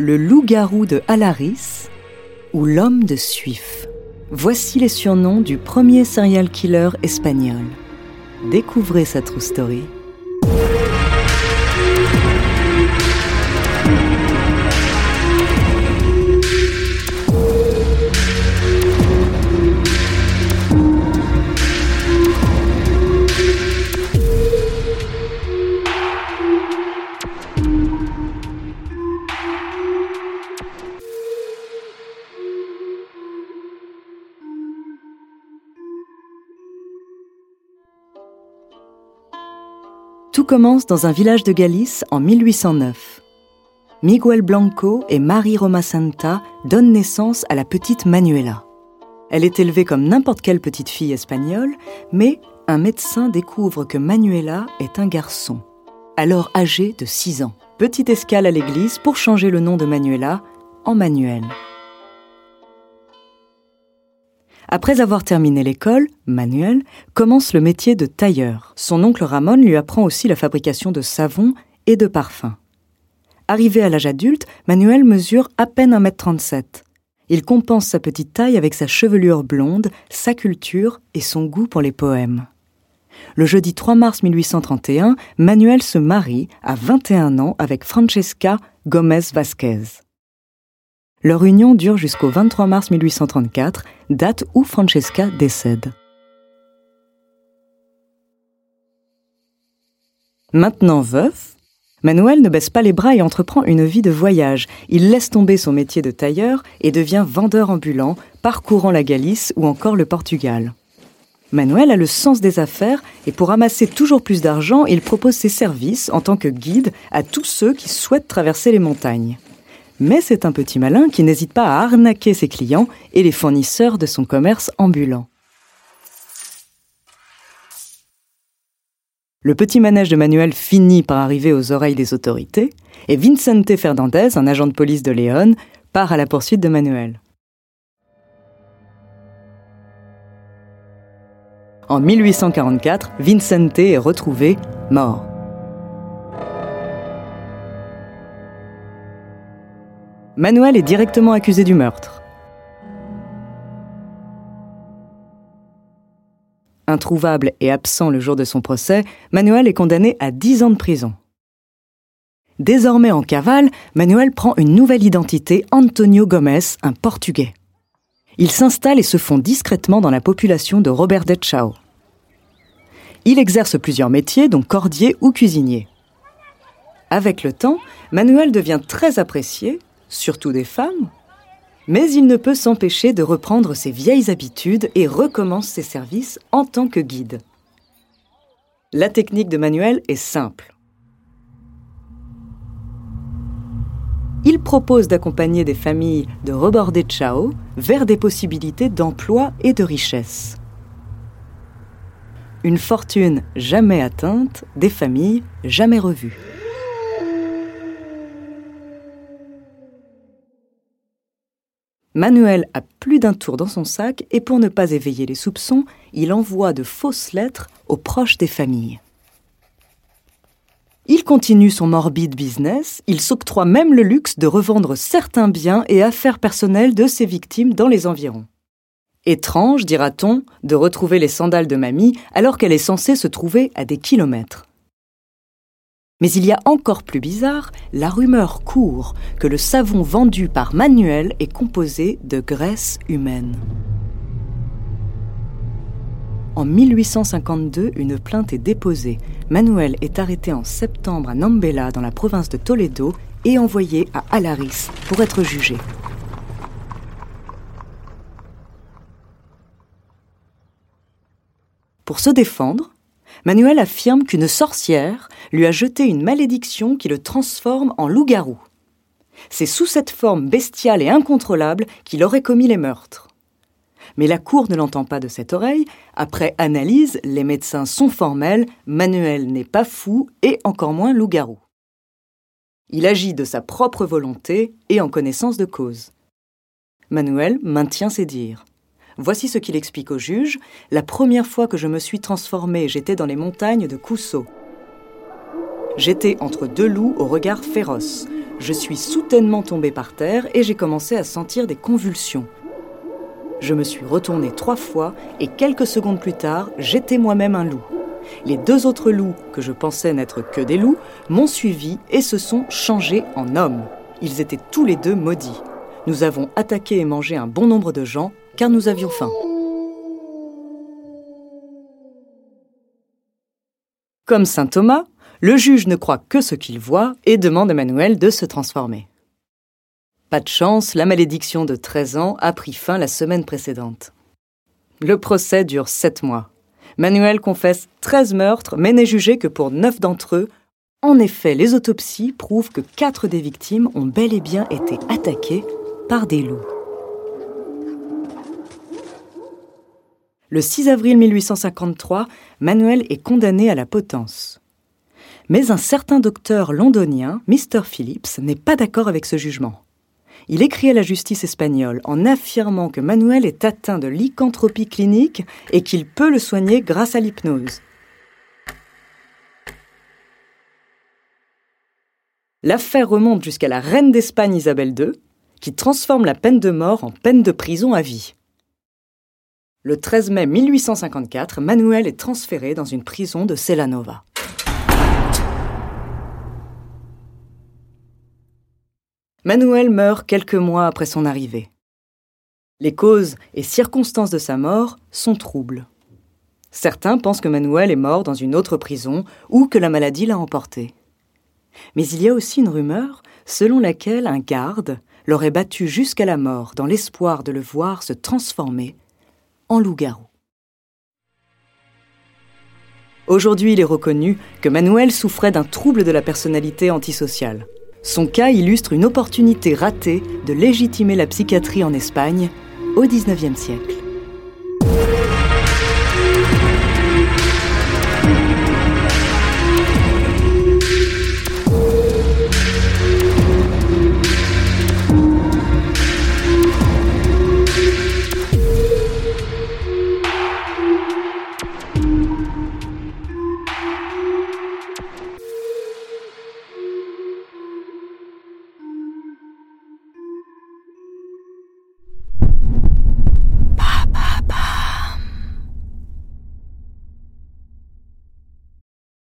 Le loup-garou de Alaris ou l'homme de Suif. Voici les surnoms du premier serial killer espagnol. Découvrez sa true story. Commence dans un village de Galice en 1809. Miguel Blanco et Marie Roma Santa donnent naissance à la petite Manuela. Elle est élevée comme n'importe quelle petite fille espagnole, mais un médecin découvre que Manuela est un garçon, alors âgé de 6 ans. Petite escale à l'église pour changer le nom de Manuela en Manuel. Après avoir terminé l'école, Manuel commence le métier de tailleur. Son oncle Ramon lui apprend aussi la fabrication de savon et de parfums. Arrivé à l'âge adulte, Manuel mesure à peine 1m37. Il compense sa petite taille avec sa chevelure blonde, sa culture et son goût pour les poèmes. Le jeudi 3 mars 1831, Manuel se marie à 21 ans avec Francesca Gomez Vasquez. Leur union dure jusqu'au 23 mars 1834, date où Francesca décède. Maintenant veuf, Manuel ne baisse pas les bras et entreprend une vie de voyage. Il laisse tomber son métier de tailleur et devient vendeur ambulant, parcourant la Galice ou encore le Portugal. Manuel a le sens des affaires et pour amasser toujours plus d'argent, il propose ses services en tant que guide à tous ceux qui souhaitent traverser les montagnes mais c'est un petit malin qui n'hésite pas à arnaquer ses clients et les fournisseurs de son commerce ambulant. Le petit manège de Manuel finit par arriver aux oreilles des autorités, et Vicente Fernandez, un agent de police de Léon, part à la poursuite de Manuel. En 1844, Vicente est retrouvé mort. Manuel est directement accusé du meurtre. Introuvable et absent le jour de son procès, Manuel est condamné à 10 ans de prison. Désormais en cavale, Manuel prend une nouvelle identité, Antonio Gomes, un Portugais. Il s'installe et se fond discrètement dans la population de Robert de Chao. Il exerce plusieurs métiers, dont cordier ou cuisinier. Avec le temps, Manuel devient très apprécié surtout des femmes, mais il ne peut s'empêcher de reprendre ses vieilles habitudes et recommence ses services en tant que guide. La technique de Manuel est simple. Il propose d'accompagner des familles de reborder Chao vers des possibilités d'emploi et de richesse. Une fortune jamais atteinte, des familles jamais revues. Manuel a plus d'un tour dans son sac et pour ne pas éveiller les soupçons, il envoie de fausses lettres aux proches des familles. Il continue son morbide business, il s'octroie même le luxe de revendre certains biens et affaires personnelles de ses victimes dans les environs. Étrange, dira-t-on, de retrouver les sandales de mamie alors qu'elle est censée se trouver à des kilomètres. Mais il y a encore plus bizarre, la rumeur court que le savon vendu par Manuel est composé de graisse humaine. En 1852, une plainte est déposée. Manuel est arrêté en septembre à Nambela, dans la province de Toledo, et envoyé à Alaris pour être jugé. Pour se défendre, Manuel affirme qu'une sorcière lui a jeté une malédiction qui le transforme en loup-garou. C'est sous cette forme bestiale et incontrôlable qu'il aurait commis les meurtres. Mais la Cour ne l'entend pas de cette oreille. Après analyse, les médecins sont formels, Manuel n'est pas fou et encore moins loup-garou. Il agit de sa propre volonté et en connaissance de cause. Manuel maintient ses dires. Voici ce qu'il explique au juge. La première fois que je me suis transformé, j'étais dans les montagnes de Cousseau. J'étais entre deux loups au regard féroce. Je suis soudainement tombé par terre et j'ai commencé à sentir des convulsions. Je me suis retourné trois fois et quelques secondes plus tard, j'étais moi-même un loup. Les deux autres loups, que je pensais n'être que des loups, m'ont suivi et se sont changés en hommes. Ils étaient tous les deux maudits. Nous avons attaqué et mangé un bon nombre de gens car nous avions faim. Comme saint Thomas, le juge ne croit que ce qu'il voit et demande à Manuel de se transformer. Pas de chance, la malédiction de 13 ans a pris fin la semaine précédente. Le procès dure 7 mois. Manuel confesse 13 meurtres, mais n'est jugé que pour 9 d'entre eux. En effet, les autopsies prouvent que 4 des victimes ont bel et bien été attaquées par des loups. Le 6 avril 1853, Manuel est condamné à la potence. Mais un certain docteur londonien, Mr. Phillips, n'est pas d'accord avec ce jugement. Il écrit à la justice espagnole en affirmant que Manuel est atteint de lycanthropie clinique et qu'il peut le soigner grâce à l'hypnose. L'affaire remonte jusqu'à la reine d'Espagne Isabelle II, qui transforme la peine de mort en peine de prison à vie. Le 13 mai 1854, Manuel est transféré dans une prison de Celanova. Manuel meurt quelques mois après son arrivée. Les causes et circonstances de sa mort sont troubles. Certains pensent que Manuel est mort dans une autre prison ou que la maladie l'a emporté. Mais il y a aussi une rumeur selon laquelle un garde l'aurait battu jusqu'à la mort dans l'espoir de le voir se transformer en loup-garou. Aujourd'hui, il est reconnu que Manuel souffrait d'un trouble de la personnalité antisociale. Son cas illustre une opportunité ratée de légitimer la psychiatrie en Espagne au XIXe siècle.